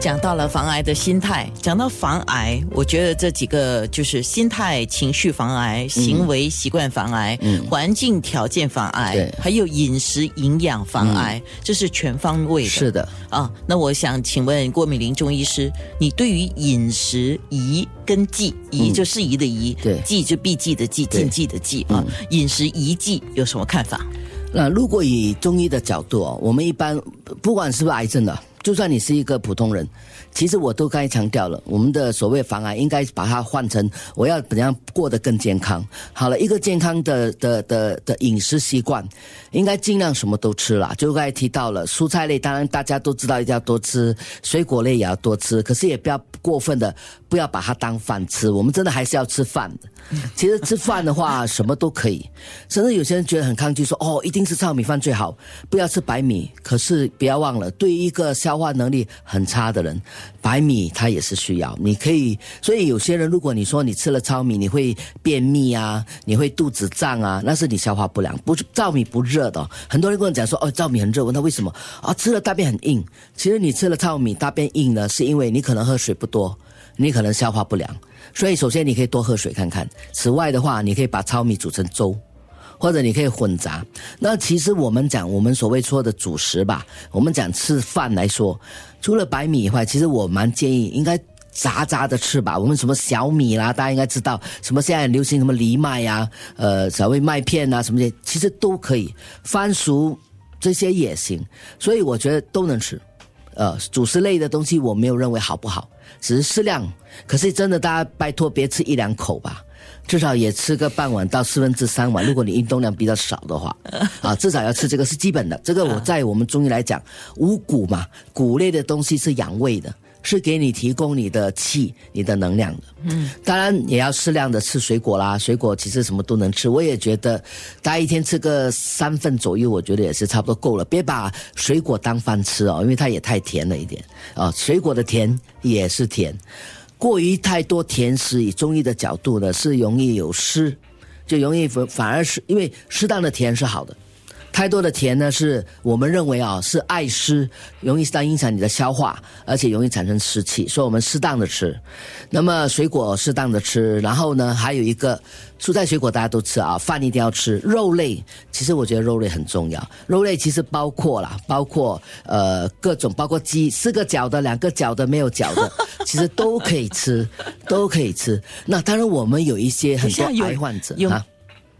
讲到了防癌的心态。讲到防癌，我觉得这几个就是心态、情绪防癌、行为习惯防癌、环境条件防癌对，还有饮食营养防癌，这是全方位的。是的，啊，那我想请问郭美玲中医师，你对于饮食宜跟忌，宜就适宜的宜，对忌就避忌的忌，禁忌的忌啊，饮食宜忌有什么看法？那如果以中医的角度哦，我们一般不管是不是癌症的，就算你是一个普通人，其实我都刚才强调了，我们的所谓防癌应该把它换成我要怎样过得更健康。好了，一个健康的的的的饮食习惯，应该尽量什么都吃啦。就刚才提到了蔬菜类，当然大家都知道一定要多吃，水果类也要多吃，可是也不要过分的，不要把它当饭吃。我们真的还是要吃饭的。其实吃饭的话，什么都可以，甚至有些人觉得很抗拒说，哦，一定是糙米饭最好，不要吃白米。可是不要忘了，对于一个消化能力很差的人，白米它也是需要。你可以，所以有些人，如果你说你吃了糙米，你会便秘啊，你会肚子胀啊，那是你消化不良。不，糙米不热的、很多人跟我讲说，哦，糙米很热，问他为什么啊？吃了大便很硬。其实你吃了糙米，大便硬呢，是因为你可能喝水不多，你可能消化不良。所以首先你可以多喝水看看。此外的话，你可以把糙米煮成粥。或者你可以混杂。那其实我们讲我们所谓说的主食吧，我们讲吃饭来说，除了白米以外，其实我蛮建议应该杂杂的吃吧。我们什么小米啦，大家应该知道，什么现在流行什么藜麦呀、呃，所谓麦片啊什么的，其实都可以。番薯这些也行，所以我觉得都能吃。呃，主食类的东西我没有认为好不好，只是适量。可是真的，大家拜托别吃一两口吧，至少也吃个半碗到四分之三碗。如果你运动量比较少的话，啊，至少要吃这个是基本的。这个我在我们中医来讲，五谷嘛，谷类的东西是养胃的。是给你提供你的气、你的能量的。嗯，当然也要适量的吃水果啦。水果其实什么都能吃，我也觉得大家一天吃个三份左右，我觉得也是差不多够了。别把水果当饭吃哦，因为它也太甜了一点啊。水果的甜也是甜，过于太多甜食，以中医的角度呢，是容易有湿，就容易反反而是因为适当的甜是好的。太多的甜呢，是我们认为啊是爱湿，容易当影响你的消化，而且容易产生湿气，所以我们适当的吃。那么水果适当的吃，然后呢还有一个蔬菜水果大家都吃啊，饭一定要吃。肉类其实我觉得肉类很重要，肉类其实包括啦，包括呃各种，包括鸡四个脚的、两个脚的、没有脚的，其实都可以吃，都可以吃。那当然我们有一些很多癌患者有啊。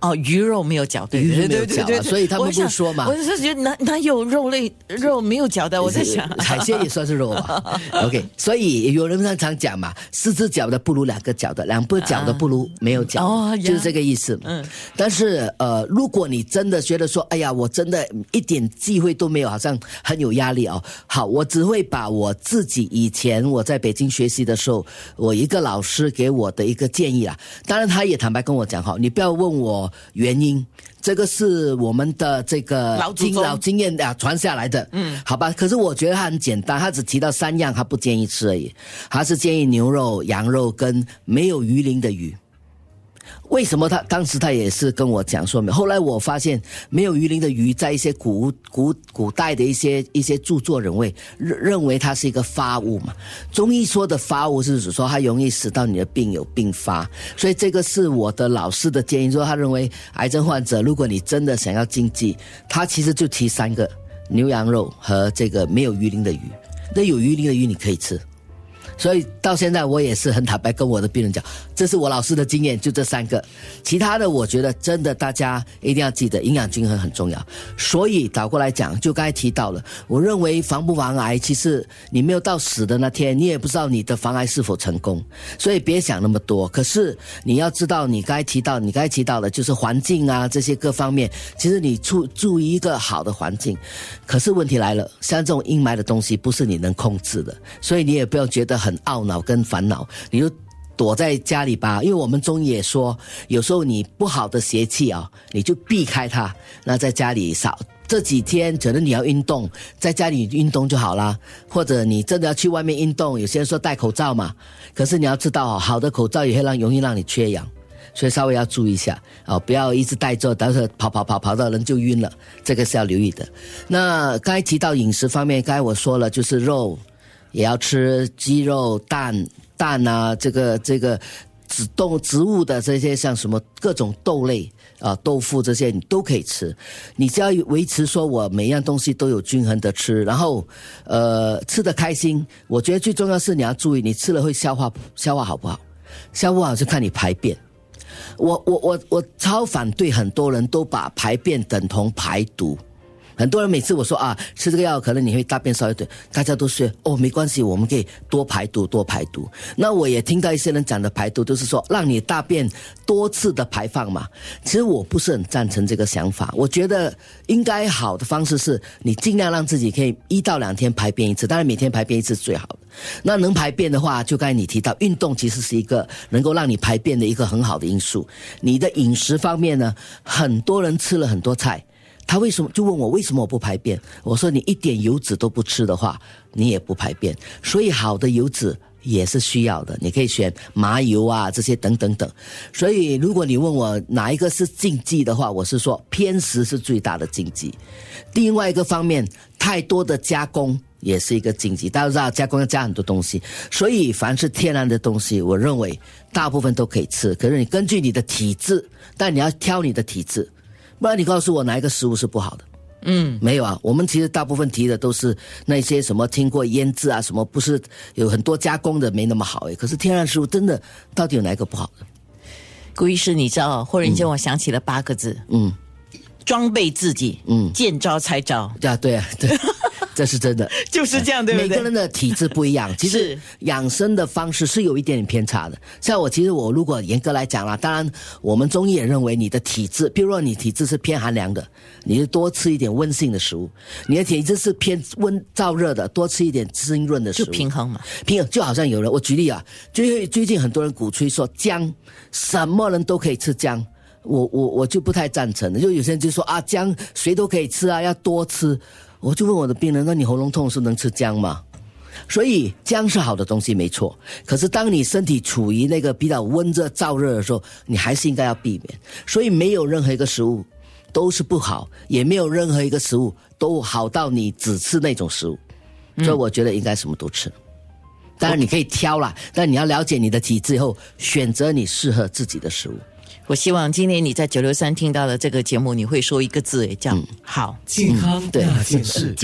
哦，鱼肉没有嚼，对鱼没有嚼啊对对对对所以他们不说嘛我是觉得哪哪有肉类肉没有嚼的？我在想，海鲜也算是肉吧。OK，所以有人常常讲嘛，四只脚的不如两个脚的，两不脚的不如没有脚，哦就是这个意思。嗯，但是呃，如果你真的觉得说，哎呀，我真的一点机会都没有，好像很有压力哦。好，我只会把我自己以前我在北京学习的时候，我一个老师给我的一个建议啊。当然，他也坦白跟我讲哈，你不要问我原因。这个是我们的这个老经老经验啊传下来的，嗯，好吧。可是我觉得它很简单，他只提到三样，他不建议吃而已。他是建议牛肉、羊肉跟没有鱼鳞的鱼。为什么他当时他也是跟我讲说明？后来我发现没有鱼鳞的鱼，在一些古古古代的一些一些著作认为认认为它是一个发物嘛。中医说的发物是指说它容易使到你的病有并发，所以这个是我的老师的建议，说他认为癌症患者如果你真的想要禁忌，他其实就提三个牛羊肉和这个没有鱼鳞的鱼。那有鱼鳞的鱼你可以吃。所以到现在我也是很坦白跟我的病人讲，这是我老师的经验，就这三个，其他的我觉得真的大家一定要记得，营养均衡很重要。所以倒过来讲，就刚才提到了，我认为防不防癌，其实你没有到死的那天，你也不知道你的防癌是否成功，所以别想那么多。可是你要知道，你刚才提到，你刚才提到的就是环境啊这些各方面，其实你注注意一个好的环境。可是问题来了，像这种阴霾的东西不是你能控制的，所以你也不要觉得很很懊恼跟烦恼，你就躲在家里吧。因为我们中医也说，有时候你不好的邪气啊，你就避开它，那在家里少。这几天可能你要运动，在家里运动就好啦。或者你真的要去外面运动，有些人说戴口罩嘛，可是你要知道哦，好的口罩也会让容易让你缺氧。所以稍微要注意一下哦，不要一直戴着，等会跑跑跑跑到人就晕了，这个是要留意的。那刚才提到饮食方面，刚才我说了，就是肉也要吃，鸡肉、蛋、蛋啊，这个这个植动植物的这些像什么各种豆类啊、豆腐这些你都可以吃，你只要维持说我每样东西都有均衡的吃，然后呃吃的开心。我觉得最重要是你要注意，你吃了会消化消化好不好？消化好就看你排便。我我我我超反对很多人都把排便等同排毒。很多人每次我说啊，吃这个药可能你会大便少一点，大家都说哦没关系，我们可以多排毒多排毒。那我也听到一些人讲的排毒都是说让你大便多次的排放嘛。其实我不是很赞成这个想法，我觉得应该好的方式是你尽量让自己可以一到两天排便一次，当然每天排便一次是最好的。那能排便的话，就刚才你提到运动其实是一个能够让你排便的一个很好的因素。你的饮食方面呢，很多人吃了很多菜。他为什么就问我为什么我不排便？我说你一点油脂都不吃的话，你也不排便。所以好的油脂也是需要的，你可以选麻油啊这些等等等。所以如果你问我哪一个是禁忌的话，我是说偏食是最大的禁忌。另外一个方面，太多的加工也是一个禁忌。大家知道加工要加很多东西，所以凡是天然的东西，我认为大部分都可以吃。可是你根据你的体质，但你要挑你的体质。不然你告诉我哪一个食物是不好的？嗯，没有啊。我们其实大部分提的都是那些什么经过腌制啊，什么不是有很多加工的没那么好诶。可是天然食物真的到底有哪一个不好的？顾医师，你知道，忽然间我想起了八个字，嗯，装备自己，嗯见招拆招，对啊，对啊，对，这是真的。就是这样，对不对？每个人的体质不一样，其实是养生的方式是有一点点偏差的。像我，其实我如果严格来讲啦，当然我们中医也认为你的体质，比如说你体质是偏寒凉的，你就多吃一点温性的食物；你的体质是偏温燥热的，多吃一点滋润的食就物。平衡嘛。平衡就好像有人，我举例啊，最最近很多人鼓吹说姜，什么人都可以吃姜，我我我就不太赞成的。就有些人就说啊，姜谁都可以吃啊，要多吃。我就问我的病人，那你喉咙痛是能吃姜吗？所以姜是好的东西，没错。可是当你身体处于那个比较温热燥热的时候，你还是应该要避免。所以没有任何一个食物都是不好，也没有任何一个食物都好到你只吃那种食物。所以我觉得应该什么都吃。当然你可以挑啦，但你要了解你的体质以后，选择你适合自己的食物。我希望今天你在九六三听到了这个节目，你会说一个字，叫好。健康对那件事。